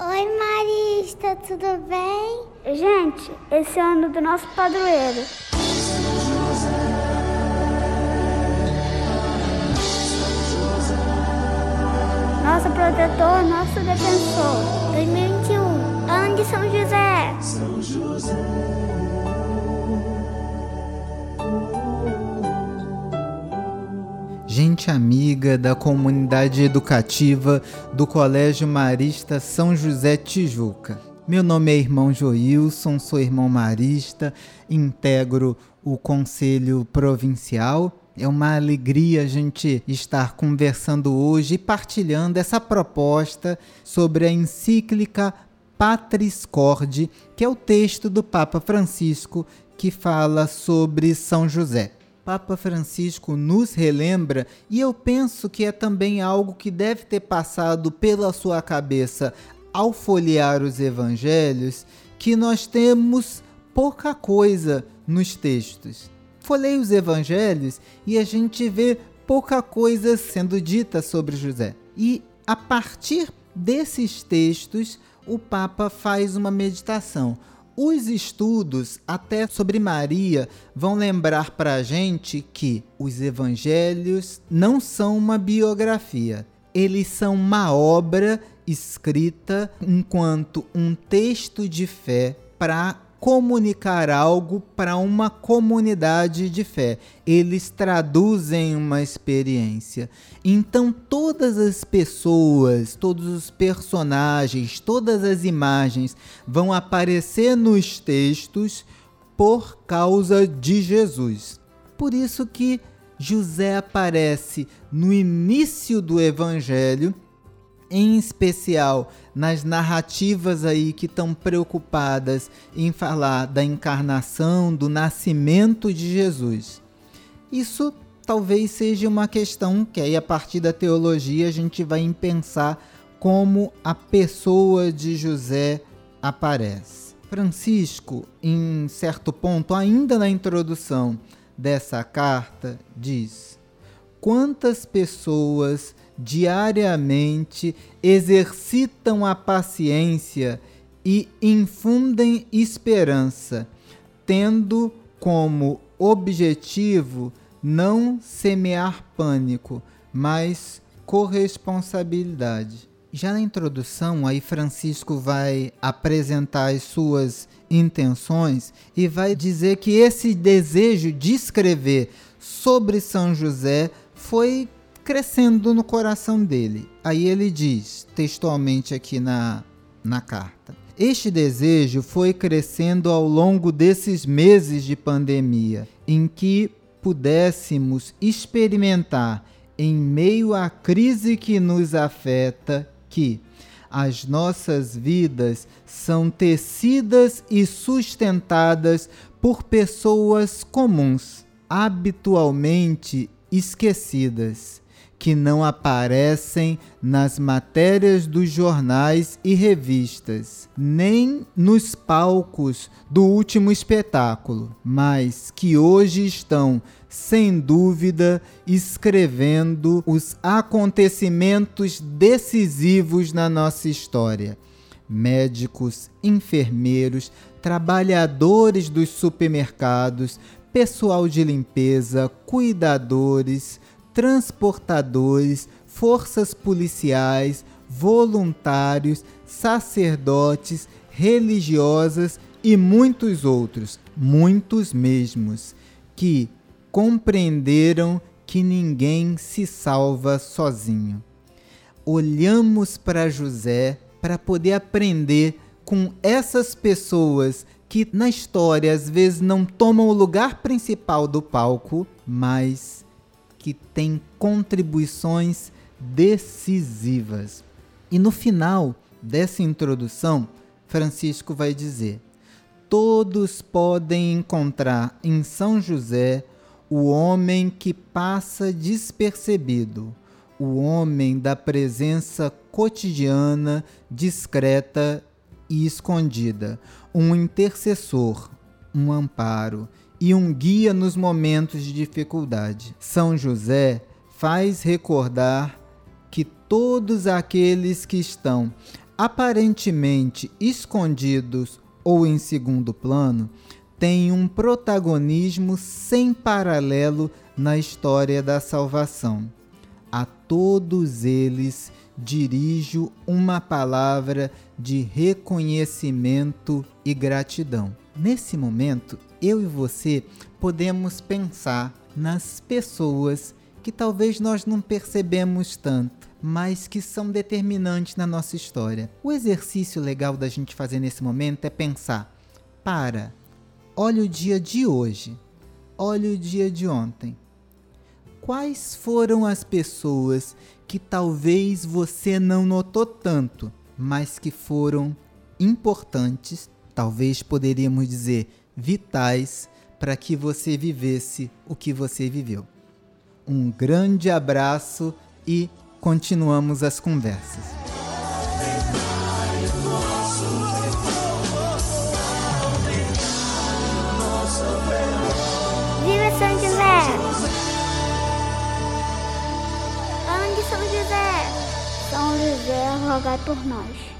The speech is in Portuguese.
Oi, Marista, tudo bem? Gente, esse é o ano do nosso padroeiro. Nosso protetor, nosso defensor. 2021, ano de São José. São José. Gente amiga da comunidade educativa do Colégio Marista São José Tijuca. Meu nome é irmão Joilson, sou irmão marista, integro o Conselho Provincial. É uma alegria a gente estar conversando hoje e partilhando essa proposta sobre a encíclica Patris Corde, que é o texto do Papa Francisco que fala sobre São José. Papa Francisco nos relembra, e eu penso que é também algo que deve ter passado pela sua cabeça ao folhear os evangelhos, que nós temos pouca coisa nos textos. Folhei os evangelhos e a gente vê pouca coisa sendo dita sobre José. E a partir desses textos, o Papa faz uma meditação. Os estudos, até sobre Maria, vão lembrar para a gente que os evangelhos não são uma biografia, eles são uma obra escrita enquanto um texto de fé para comunicar algo para uma comunidade de fé. Eles traduzem uma experiência. Então, todas as pessoas, todos os personagens, todas as imagens vão aparecer nos textos por causa de Jesus. Por isso que José aparece no início do evangelho em especial nas narrativas aí que estão preocupadas em falar da encarnação, do nascimento de Jesus. Isso talvez seja uma questão que aí a partir da teologia a gente vai pensar como a pessoa de José aparece. Francisco, em certo ponto, ainda na introdução dessa carta, diz: Quantas pessoas diariamente exercitam a paciência e infundem esperança, tendo como objetivo não semear pânico, mas corresponsabilidade. Já na introdução, aí Francisco vai apresentar as suas intenções e vai dizer que esse desejo de escrever sobre São José foi crescendo no coração dele. Aí ele diz, textualmente aqui na, na carta: Este desejo foi crescendo ao longo desses meses de pandemia, em que pudéssemos experimentar, em meio à crise que nos afeta, que as nossas vidas são tecidas e sustentadas por pessoas comuns, habitualmente esquecidas que não aparecem nas matérias dos jornais e revistas, nem nos palcos do último espetáculo, mas que hoje estão, sem dúvida, escrevendo os acontecimentos decisivos na nossa história. Médicos, enfermeiros, trabalhadores dos supermercados, pessoal de limpeza, cuidadores, transportadores, forças policiais, voluntários, sacerdotes, religiosas e muitos outros, muitos mesmos, que compreenderam que ninguém se salva sozinho. Olhamos para José para poder aprender com essas pessoas que na história às vezes não tomam o lugar principal do palco, mas que tem contribuições decisivas. E no final dessa introdução, Francisco vai dizer: Todos podem encontrar em São José o homem que passa despercebido, o homem da presença cotidiana, discreta e escondida, um intercessor, um amparo e um guia nos momentos de dificuldade. São José faz recordar que todos aqueles que estão aparentemente escondidos ou em segundo plano, têm um protagonismo sem paralelo na história da salvação. A todos eles dirijo uma palavra de reconhecimento e gratidão. Nesse momento, eu e você podemos pensar nas pessoas que talvez nós não percebemos tanto, mas que são determinantes na nossa história. O exercício legal da gente fazer nesse momento é pensar: para, olha o dia de hoje, olha o dia de ontem. Quais foram as pessoas que talvez você não notou tanto, mas que foram importantes, talvez poderíamos dizer vitais, para que você vivesse o que você viveu? Um grande abraço e continuamos as conversas. Viva São José! São José! São José, rogai por nós.